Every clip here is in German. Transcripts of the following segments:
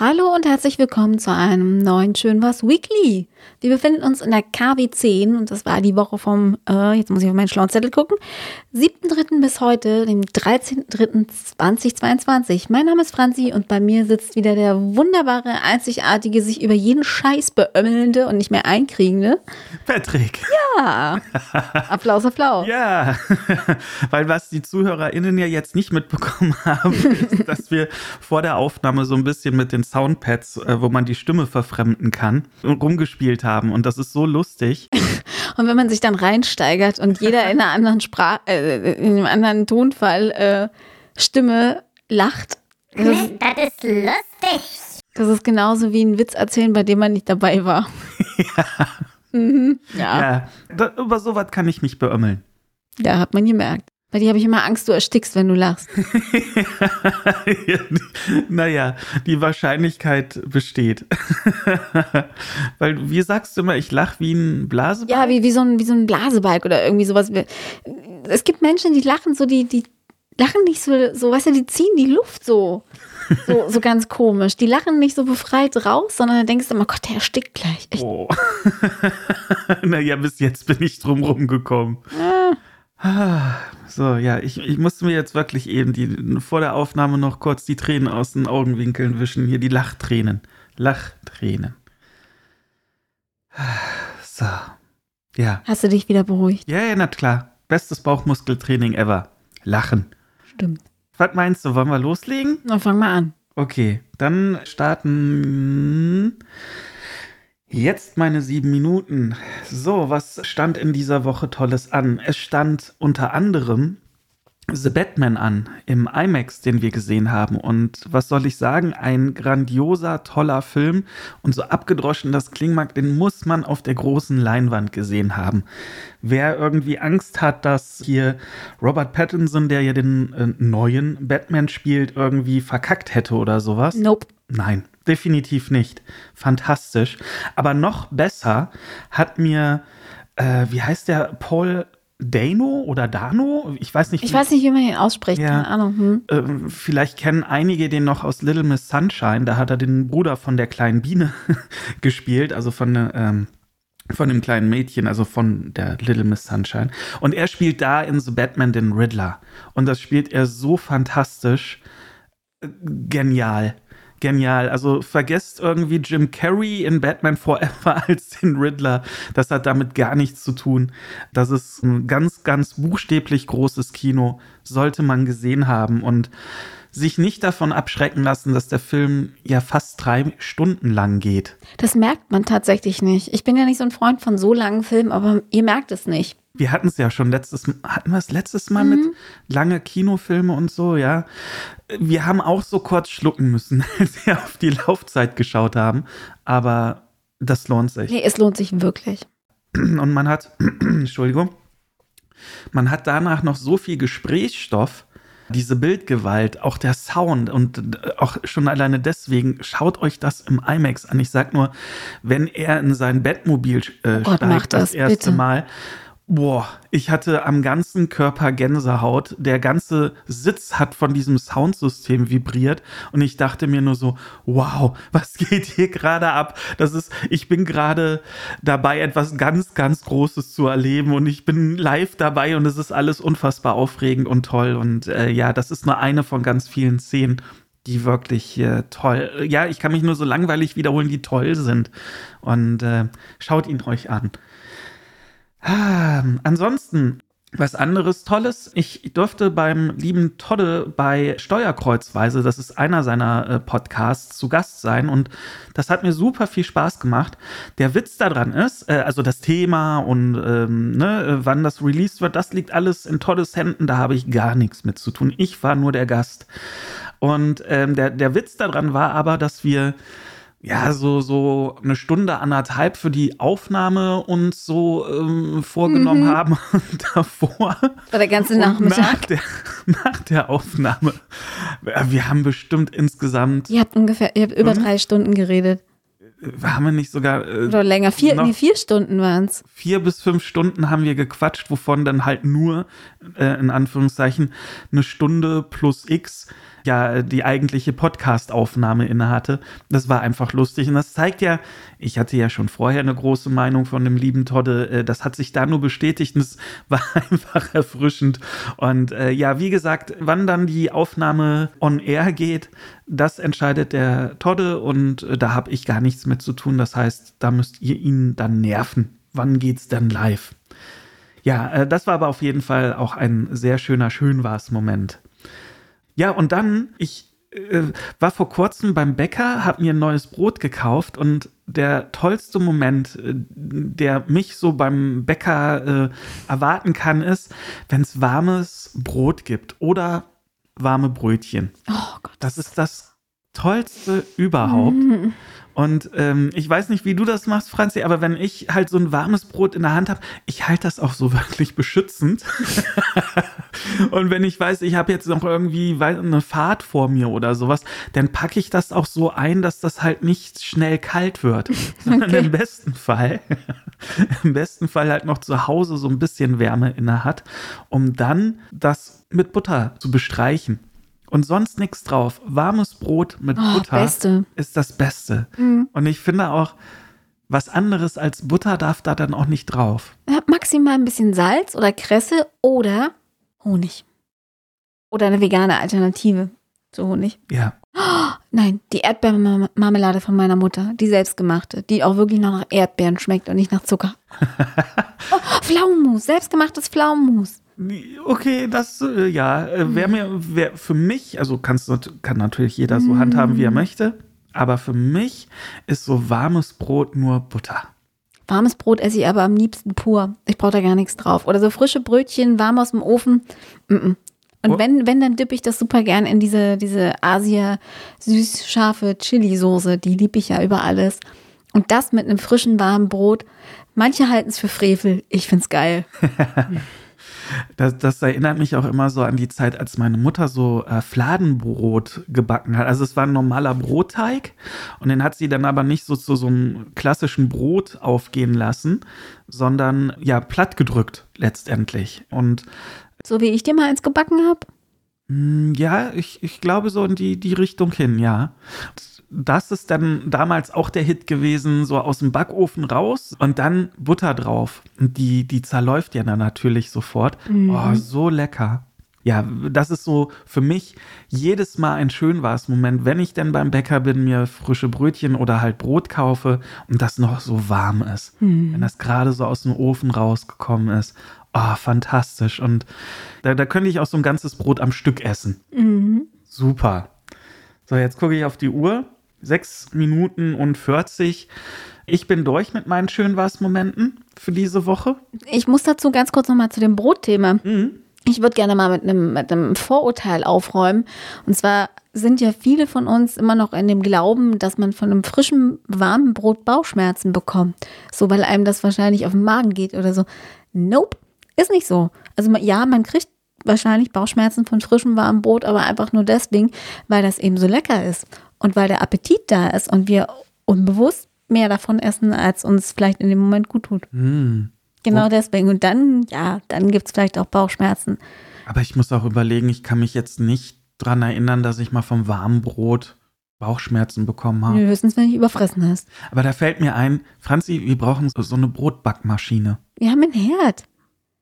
Hallo und herzlich willkommen zu einem neuen Schön was Weekly. Wir befinden uns in der KW 10 und das war die Woche vom, äh, jetzt muss ich auf meinen schlauen Zettel gucken, 7.3. bis heute, dem 13.3.2022. Mein Name ist Franzi und bei mir sitzt wieder der wunderbare, einzigartige, sich über jeden Scheiß beömmelnde und nicht mehr einkriegende Patrick. Ja. Applaus, Applaus. Ja, weil was die ZuhörerInnen ja jetzt nicht mitbekommen haben, ist, dass wir vor der Aufnahme so ein bisschen mit den Soundpads, äh, wo man die Stimme verfremden kann, rumgespielt haben. Und das ist so lustig. Und wenn man sich dann reinsteigert und jeder in einer anderen Sprache, äh, in einem anderen Tonfall äh, Stimme lacht. Das ist, Das ist lustig. das ist genauso wie ein Witz erzählen, bei dem man nicht dabei war. Mhm. Ja. Ja, da, über sowas kann ich mich beömmeln. ja, hat man gemerkt. Bei dir habe ich immer Angst, du erstickst, wenn du lachst. naja, die Wahrscheinlichkeit besteht. Weil, wie sagst du immer, ich lach wie ein Blasebalg? Ja, wie, wie, so ein, wie so ein Blasebalg oder irgendwie sowas. Es gibt Menschen, die lachen so, die, die lachen nicht so, so, weißt du, die ziehen die Luft so. So, so ganz komisch. Die lachen nicht so befreit raus, sondern dann denkst du immer, Gott, der erstickt gleich. Echt. Oh. naja, bis jetzt bin ich drum rumgekommen. Ah, So, ja, ich, ich musste mir jetzt wirklich eben die, vor der Aufnahme noch kurz die Tränen aus den Augenwinkeln wischen. Hier die Lachtränen. Lachtränen. So. Ja. Hast du dich wieder beruhigt? Ja, ja, na klar. Bestes Bauchmuskeltraining ever. Lachen. Stimmt. Was meinst du, wollen wir loslegen? Na, fang mal an. Okay, dann starten jetzt meine sieben Minuten. So, was stand in dieser Woche Tolles an? Es stand unter anderem The Batman an im IMAX, den wir gesehen haben. Und was soll ich sagen? Ein grandioser, toller Film. Und so abgedroschen das klingen mag, den muss man auf der großen Leinwand gesehen haben. Wer irgendwie Angst hat, dass hier Robert Pattinson, der ja den äh, neuen Batman spielt, irgendwie verkackt hätte oder sowas. Nope. Nein, definitiv nicht. Fantastisch. Aber noch besser hat mir, äh, wie heißt der, Paul Dano oder Dano? Ich weiß nicht. Ich wie- weiß nicht, wie man ihn ausspricht. Ja. Keine Ahnung. Hm. ähm, vielleicht kennen einige den noch aus Little Miss Sunshine. Da hat er den Bruder von der kleinen Biene gespielt, also von, ähm, von dem kleinen Mädchen, also von der Little Miss Sunshine. Und er spielt da in The Batman den Riddler. Und das spielt er so fantastisch. Äh, Genial. Genial. Also vergesst irgendwie Jim Carrey in Batman Forever als den Riddler. Das hat damit gar nichts zu tun. Das ist ein ganz, ganz buchstäblich großes Kino. Sollte man gesehen haben und sich nicht davon abschrecken lassen, dass der Film ja fast drei Stunden lang geht. Das merkt man tatsächlich nicht. Ich bin ja nicht so ein Freund von so langen Filmen, aber ihr merkt es nicht. Wir hatten es ja schon letztes hatten wir es letztes Mal mit lange Kinofilme und so, ja. Wir haben auch so kurz schlucken müssen, als wir auf die Laufzeit geschaut haben, aber das lohnt sich. Nee, es lohnt sich wirklich. Und man hat, Entschuldigung, man hat danach noch so viel Gesprächsstoff, diese Bildgewalt, auch der Sound und äh, auch schon alleine deswegen, schaut euch das im IMAX an. Ich sag nur, wenn er in sein Bettmobil äh, Gott, mach steigt das, das, erste bitte. Mal, boah, ich hatte am ganzen Körper Gänsehaut. Der ganze Sitz hat von diesem Soundsystem vibriert und ich dachte mir nur so, wow, was geht hier gerade ab? Das ist, ich bin gerade dabei, etwas ganz, ganz Großes zu erleben und ich bin live dabei und es ist alles unfassbar aufregend und toll und äh, ja, das ist nur eine von ganz vielen Szenen die wirklich äh, toll, ja, ich kann mich nur so langweilig wiederholen, die toll sind. Und äh, schaut ihn euch an. Ah, ansonsten, was anderes Tolles. Ich durfte beim lieben Todde bei Steuerkreuzweise, das ist einer seiner äh, Podcasts, zu Gast sein und das hat mir super viel Spaß gemacht. Der Witz daran ist, äh, also das Thema und ähm, ne, wann das released wird, das liegt alles in Toddes Händen, da habe ich gar nichts mit zu tun. Ich war nur der Gast. Und ähm, der, der Witz daran war aber, dass wir ja, so, so eine Stunde, anderthalb für die Aufnahme uns so ähm, vorgenommen haben. Und davor War der ganze Nachmittag. nach der, nach der Aufnahme. Wir haben bestimmt insgesamt, Ihr habt ungefähr, ihr habt über Mhm. drei Stunden geredet. haben wir nicht sogar äh, Oder länger. Vier, nee, vier Stunden waren es. vier bis fünf Stunden haben wir gequatscht, wovon dann halt nur, äh, in Anführungszeichen, eine Stunde plus X ja die eigentliche Podcast-Aufnahme innehatte. Das war einfach lustig und das zeigt ja, ich hatte ja schon vorher eine große Meinung von dem lieben Todde, äh, das hat sich da nur bestätigt und es war einfach erfrischend. Und äh, ja, wie gesagt, wann dann die Aufnahme on air geht, das entscheidet der Todde und äh, da habe ich gar nichts mit zu tun. Das heißt, da müsst ihr ihn dann nerven. Wann geht's dann live? Ja, äh, das war aber auf jeden Fall auch ein sehr schöner Schönwars-Moment. Ja, und dann, ich äh, war vor kurzem beim Bäcker, habe mir ein neues Brot gekauft und der tollste Moment, äh, der mich so beim Bäcker äh, erwarten kann, ist, wenn es warmes Brot gibt oder warme Brötchen. Oh Gott. Das ist das Tollste überhaupt. Mhm. Und ähm, ich weiß nicht, wie du das machst, Franzi, aber wenn ich halt so ein warmes Brot in der Hand habe, ich halte das auch so wirklich beschützend. und wenn ich weiß, ich habe jetzt noch irgendwie eine Fahrt vor mir oder sowas, dann packe ich das auch so ein, dass das halt nicht schnell kalt wird. Sondern Okay. im besten Fall, im besten Fall halt noch zu Hause so ein bisschen Wärme inne hat, um dann das mit Butter zu bestreichen. Und sonst nichts drauf. Warmes Brot mit Oh, Butter Beste. ist das Beste. Mhm. Und ich finde auch, was anderes als Butter darf da dann auch nicht drauf. Maximal ein bisschen Salz oder Kresse oder Honig. Oder eine vegane Alternative zu Honig. Ja. Nein, die Erdbeermarmelade von meiner Mutter, die selbstgemachte, die auch wirklich noch nach Erdbeeren schmeckt und nicht nach Zucker. oh, Pflaumenmus, selbstgemachtes Pflaumenmus. Okay, das, äh, ja, äh, wäre mir, wär für mich, also kannst, du- kann natürlich jeder so handhaben, wie er möchte, aber für mich ist so warmes Brot nur Butter. Warmes Brot esse ich aber am liebsten pur. Ich brauche da gar nichts drauf. Oder so frische Brötchen, warm aus dem Ofen. Mm -mm. Und Oh. wenn, wenn, dann dippe ich das super gern in diese, diese Asia süß-scharfe Chili-Soße. Die liebe ich ja über alles. Und das mit einem frischen, warmen Brot. Manche halten es für Frevel. Ich find's geil. Das, das erinnert mich auch immer so an die Zeit, als meine Mutter so äh, Fladenbrot gebacken hat. Also es war ein normaler Brotteig und den hat sie dann aber nicht so zu so einem klassischen Brot aufgehen lassen, sondern ja platt gedrückt letztendlich. Und So wie ich dir mal eins gebacken habe. Mm, Ja, ich, ich glaube so in die, die Richtung hin, ja. Das ist dann damals auch der Hit gewesen, so aus dem Backofen raus und dann Butter drauf. Und die, die zerläuft ja dann natürlich sofort. Oh, so lecker. Ja, das ist so für mich jedes Mal ein Schönwars-Moment, wenn ich denn beim Bäcker bin, mir frische Brötchen oder halt Brot kaufe und das noch so warm ist. Wenn das gerade so aus dem Ofen rausgekommen ist. Oh, fantastisch. Und da, da könnte ich auch so ein ganzes Brot am Stück essen. Mhm. Super. So, jetzt gucke ich auf die Uhr. Sechs Minuten und 40. Ich bin durch mit meinen Schönwas-Momenten für diese Woche. Ich muss dazu ganz kurz nochmal zu dem Brotthema. Mhm. Ich würde gerne mal mit einem, mit einem Vorurteil aufräumen. Und zwar sind ja viele von uns immer noch in dem Glauben, dass man von einem frischen, warmen Brot Bauchschmerzen bekommt. So, weil einem das wahrscheinlich auf den Magen geht oder so. Nope, ist nicht so. Also ja, man kriegt wahrscheinlich Bauchschmerzen von frischem, warmem Brot, aber einfach nur deswegen, weil das eben so lecker ist. Und weil der Appetit da ist und wir unbewusst mehr davon essen, als uns vielleicht in dem Moment gut tut. Hm. Genau Oh. deswegen. Und dann, ja, dann gibt es vielleicht auch Bauchschmerzen. Aber ich muss auch überlegen, ich kann mich jetzt nicht dran erinnern, dass ich mal vom warmen Brot Bauchschmerzen bekommen habe. Höchstens, wenn du dich überfressen hast. Aber da fällt mir ein, Franzi, wir brauchen so eine Brotbackmaschine. Wir haben einen Herd.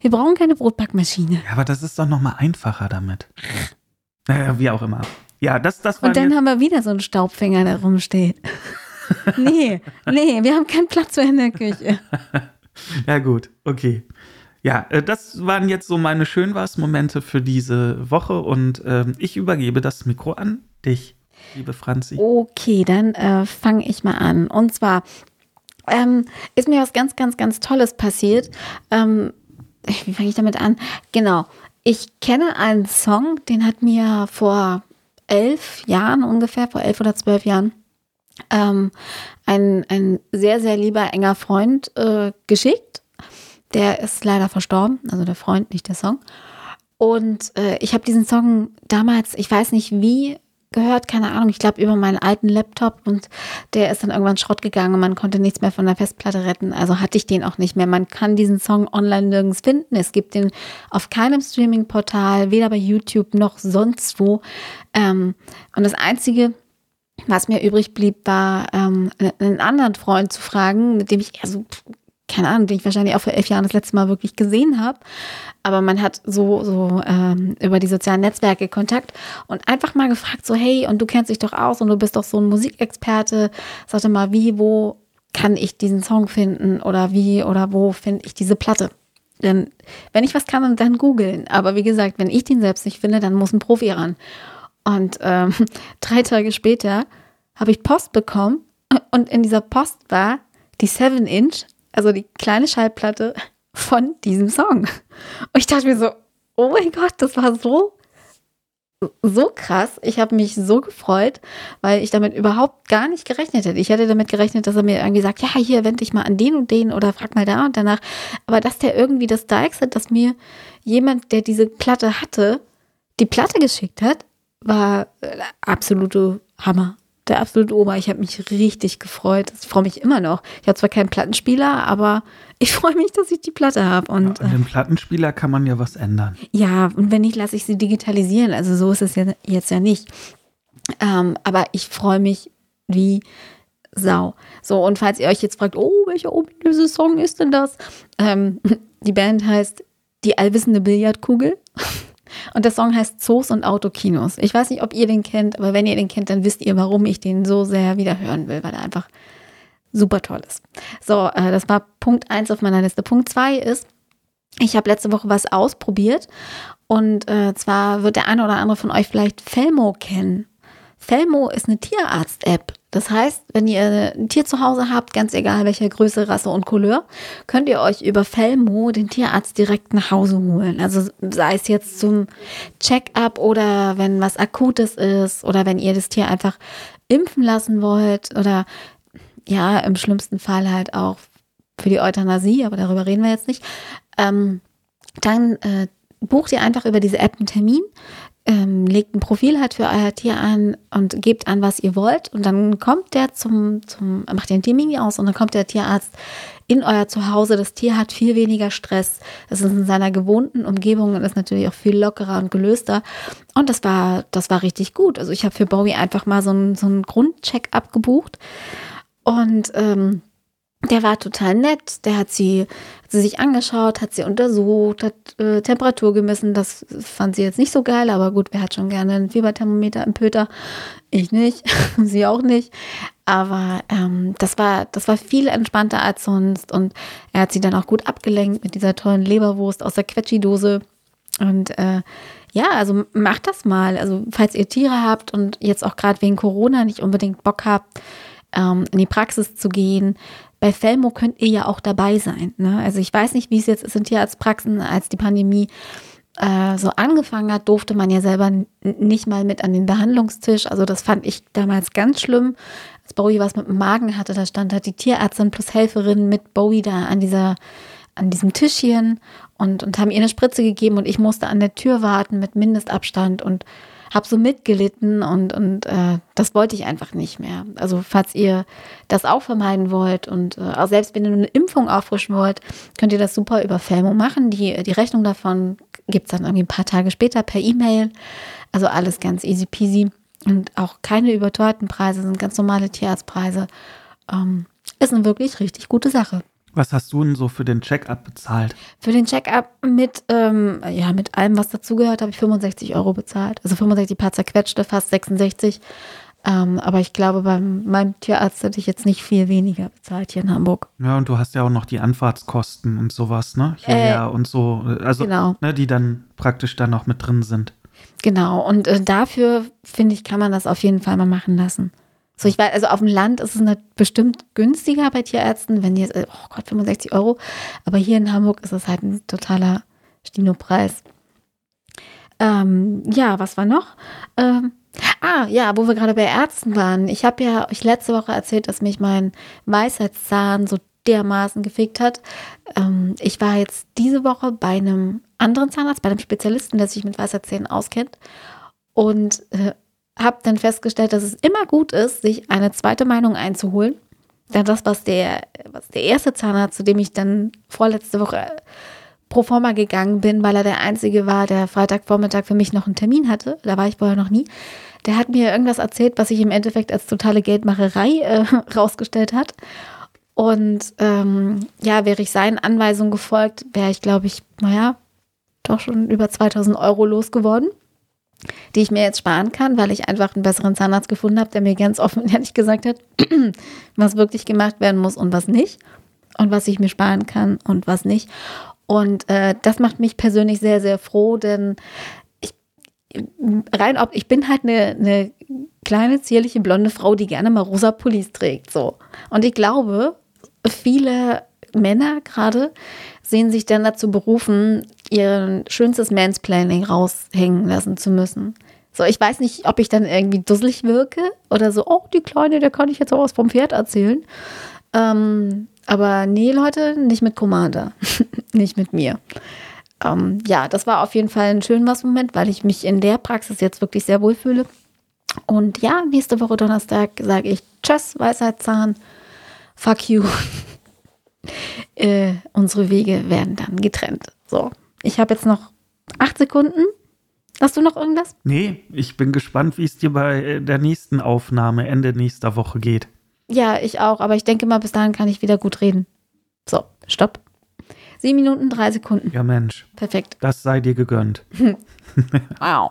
Wir brauchen keine Brotbackmaschine. Ja, aber das ist doch noch mal einfacher damit. Naja, wie auch immer. Ja, das, das war Und dann haben wir wieder so einen Staubfänger, der rumsteht. nee, nee, wir haben keinen Platz mehr in der Küche. Ja, gut, okay. Ja, äh, das waren jetzt so meine Schönwas-Momente für diese Woche und ähm, ich übergebe das Mikro an dich, liebe Franzi. Okay, dann äh, fange ich mal an. Und zwar ähm, ist mir was ganz, ganz, ganz Tolles passiert. Ähm, wie fange ich damit an? Genau. Ich kenne einen Song, den hat mir vor elf Jahren ungefähr, vor elf oder zwölf Jahren, ähm, ein, ein sehr, sehr lieber, enger Freund äh, geschickt. Der ist leider verstorben, also der Freund, nicht der Song. Und äh, ich habe diesen Song damals, ich weiß nicht wie, gehört, keine Ahnung, ich glaube über meinen alten Laptop und der ist dann irgendwann Schrott gegangen und man konnte nichts mehr von der Festplatte retten. Also hatte ich den auch nicht mehr. Man kann diesen Song online nirgends finden. Es gibt den auf keinem Streaming-Portal, weder bei YouTube noch sonst wo. Ähm, und das Einzige, was mir übrig blieb, war ähm, einen anderen Freund zu fragen, mit dem ich eher so keine Ahnung, den ich wahrscheinlich auch vor elf Jahren das letzte Mal wirklich gesehen habe. Aber man hat so, so ähm, über die sozialen Netzwerke Kontakt und einfach mal gefragt, so, hey, und du kennst dich doch aus und du bist doch so ein Musikexperte. Sag doch mal, wie, wo kann ich diesen Song finden oder wie oder wo finde ich diese Platte? Denn wenn ich was kann, dann googeln. Aber wie gesagt, wenn ich den selbst nicht finde, dann muss ein Profi ran. Und ähm, drei Tage später habe ich Post bekommen und in dieser Post war die 7-Inch also die kleine Schallplatte von diesem Song. Und ich dachte mir so, oh mein Gott, das war so, so krass. Ich habe mich so gefreut, weil ich damit überhaupt gar nicht gerechnet hätte. Ich hätte damit gerechnet, dass er mir irgendwie sagt, ja, hier wende ich mal an den und den oder frag mal da und danach. Aber dass der irgendwie das Dykes hat, dass mir jemand, der diese Platte hatte, die Platte geschickt hat, war äh, absolute Hammer der absolute Ober. Ich habe mich richtig gefreut. Ich freue mich immer noch. Ich habe zwar keinen Plattenspieler, aber ich freue mich, dass ich die Platte habe. Und ja, an dem Plattenspieler kann man ja was ändern. Ja, und wenn nicht, lasse ich sie digitalisieren. Also so ist es ja jetzt ja nicht. Ähm, aber ich freue mich wie Sau. So, und falls ihr euch jetzt fragt, oh, welcher ominöse Song ist denn das? Ähm, die Band heißt Die allwissende Billardkugel. Und der Song heißt Zoos und Autokinos. Ich weiß nicht, ob ihr den kennt, aber wenn ihr den kennt, dann wisst ihr, warum ich den so sehr wieder hören will, weil er einfach super toll ist. So, äh, das war Punkt 1 auf meiner Liste. Punkt 2 ist, ich habe letzte Woche was ausprobiert und äh, zwar wird der eine oder andere von euch vielleicht Felmo kennen. Felmo ist eine Tierarzt-App. Das heißt, wenn ihr ein Tier zu Hause habt, ganz egal welche Größe, Rasse und Couleur, könnt ihr euch über Felmo den Tierarzt direkt nach Hause holen. Also sei es jetzt zum Check-up oder wenn was Akutes ist oder wenn ihr das Tier einfach impfen lassen wollt oder ja, im schlimmsten Fall halt auch für die Euthanasie, aber darüber reden wir jetzt nicht. Ähm, dann äh, bucht ihr einfach über diese App einen Termin ähm, legt ein Profil halt für euer Tier an und gebt an, was ihr wollt. Und dann kommt der zum, zum macht den Termin aus und dann kommt der Tierarzt in euer Zuhause. Das Tier hat viel weniger Stress. Es ist in seiner gewohnten Umgebung und ist natürlich auch viel lockerer und gelöster. Und das war, das war richtig gut. Also ich habe für Bowie einfach mal so einen, so einen Grundcheck abgebucht. Und ähm, der war total nett. Der hat sie, hat sie sich angeschaut, hat sie untersucht, hat äh, Temperatur gemessen. Das fand sie jetzt nicht so geil, aber gut, wer hat schon gerne ein Fieberthermometer im Pöter? Ich nicht, sie auch nicht. Aber ähm, das war, das war viel entspannter als sonst. Und er hat sie dann auch gut abgelenkt mit dieser tollen Leberwurst aus der Quetschi-Dose. Und äh, ja, also macht das mal. Also falls ihr Tiere habt und jetzt auch gerade wegen Corona nicht unbedingt Bock habt, ähm, in die Praxis zu gehen, bei Felmo könnt ihr ja auch dabei sein. Ne? Also ich weiß nicht, wie es jetzt ist in Tierarztpraxen, als die Pandemie äh, so angefangen hat, durfte man ja selber nicht mal mit an den Behandlungstisch. Also das fand ich damals ganz schlimm. Als Bowie was mit dem Magen hatte, da stand halt die Tierärztin plus Helferin mit Bowie da an dieser an diesem Tischchen und, und haben ihr eine Spritze gegeben und ich musste an der Tür warten mit Mindestabstand und habe so mitgelitten und, und äh, das wollte ich einfach nicht mehr. Also falls ihr das auch vermeiden wollt und äh, auch selbst wenn ihr eine Impfung auffrischen wollt, könnt ihr das super über Felmo machen. Die, die Rechnung davon gibt es dann irgendwie ein paar Tage später per E-Mail. Also alles ganz easy peasy und auch keine überteuerten Preise, sind ganz normale Tierarztpreise. Ähm, ist eine wirklich richtig gute Sache. Was hast du denn so für den Check-up bezahlt? Für den Check-up mit, ähm, ja, mit allem, was dazugehört, habe ich 65 Euro bezahlt. Also 65 paar zerquetschte, fast 66. Ähm, aber ich glaube, bei meinem Tierarzt hätte ich jetzt nicht viel weniger bezahlt hier in Hamburg. Ja, und du hast ja auch noch die Anfahrtskosten und sowas, ne? Hierher äh, und so. Also, genau. ne, die dann praktisch da noch mit drin sind. Genau. Und äh, dafür, finde ich, kann man das auf jeden Fall mal machen lassen. So, ich weiß, also auf dem Land ist es bestimmt günstiger bei Tierärzten, wenn jetzt, oh Gott, 65 Euro. Aber hier in Hamburg ist es halt ein totaler Stino-Preis. Ähm, ja, was war noch? Ähm, ah, ja, wo wir gerade bei Ärzten waren. Ich habe ja euch letzte Woche erzählt, dass mich mein Weisheitszahn so dermaßen gefickt hat. Ähm, ich war jetzt diese Woche bei einem anderen Zahnarzt, bei einem Spezialisten, der sich mit Weisheitszähnen auskennt. Und äh, habe dann festgestellt, dass es immer gut ist, sich eine zweite Meinung einzuholen. Denn das, was der, was der erste Zahnarzt, zu dem ich dann vorletzte Woche pro forma gegangen bin, weil er der Einzige war, der Freitagvormittag für mich noch einen Termin hatte, da war ich vorher noch nie, der hat mir irgendwas erzählt, was sich im Endeffekt als totale Geldmacherei äh, rausgestellt hat. Und ähm, ja, wäre ich seinen Anweisungen gefolgt, wäre ich, glaube ich, naja, doch schon über 2000 Euro losgeworden, die ich mir jetzt sparen kann, weil ich einfach einen besseren Zahnarzt gefunden habe, der mir ganz offen und ehrlich gesagt hat, was wirklich gemacht werden muss und was nicht. Und was ich mir sparen kann und was nicht. Und äh, das macht mich persönlich sehr, sehr froh, denn ich rein ob ich bin halt eine, eine kleine, zierliche, blonde Frau, die gerne mal rosa Pullis trägt. So. Und ich glaube, viele Männer gerade sehen sich dann dazu berufen, ihr schönstes Mansplaining raushängen lassen zu müssen. So, ich weiß nicht, ob ich dann irgendwie dusselig wirke oder so, oh, die Kleine, der kann ich jetzt auch was vom Pferd erzählen. Ähm, aber nee, Leute, nicht mit Commander. nicht mit mir. Ähm, ja, das war auf jeden Fall ein schön was Moment, weil ich mich in der Praxis jetzt wirklich sehr wohl fühle. Und ja, nächste Woche Donnerstag sage ich Tschüss, Weisheitszahn. Fuck you. äh, unsere Wege werden dann getrennt. So, ich habe jetzt noch acht Sekunden. Hast du noch irgendwas? Nee, ich bin gespannt, wie es dir bei äh, der nächsten Aufnahme Ende nächster Woche geht. Ja, ich auch, aber ich denke mal, bis dahin kann ich wieder gut reden. So, stopp. Sieben Minuten, drei Sekunden. Ja, Mensch. Perfekt. Das sei dir gegönnt. Wow.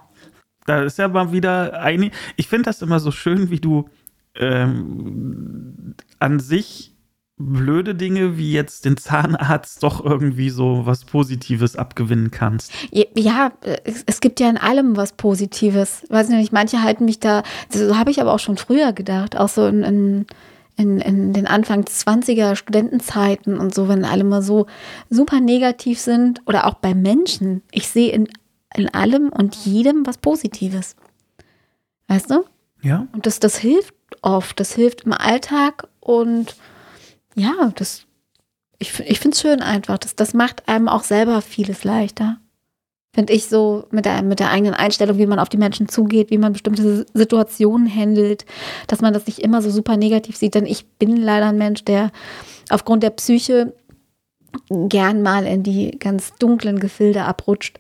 Da ist ja mal wieder eine. Ich finde das immer so schön, wie du ähm, an sich blöde Dinge wie jetzt den Zahnarzt doch irgendwie so was Positives abgewinnen kannst. Ja, es, gibt ja in allem was Positives. Weiß nicht, manche halten mich da, so habe ich aber auch schon früher gedacht, auch so in, in, in, in den Anfang 20er Studentenzeiten und so, wenn alle mal so super negativ sind oder auch bei Menschen. Ich sehe in, in allem und jedem was Positives. Weißt du? Ja. Und das, das hilft oft, das hilft im Alltag und ja, das, ich, ich finde es schön einfach. Das, das macht einem auch selber vieles leichter. Finde ich so mit der, mit der eigenen Einstellung, wie man auf die Menschen zugeht, wie man bestimmte Situationen handelt, dass man das nicht immer so super negativ sieht. Denn ich bin leider ein Mensch, der aufgrund der Psyche gern mal in die ganz dunklen Gefilde abrutscht.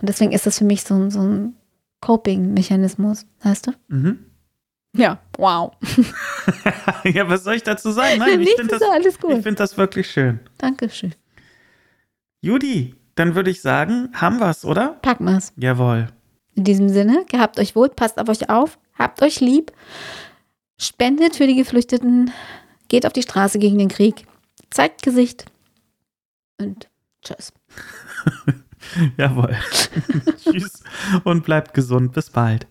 Und deswegen ist das für mich so, so ein Coping-Mechanismus, weißt du? Mhm. Ja, wow. ja, was soll ich dazu sagen? Nein, ich finde ist das, alles ich gut. find das wirklich schön. Dankeschön. Judy, dann würde ich sagen, haben wir's, oder? Packen wir's. Jawohl. In diesem Sinne, gehabt euch wohl, passt auf euch auf, habt euch lieb, spendet für die Geflüchteten, geht auf die Straße gegen den Krieg, zeigt Gesicht und tschüss. Jawohl. Tschüss und bleibt gesund. Bis bald.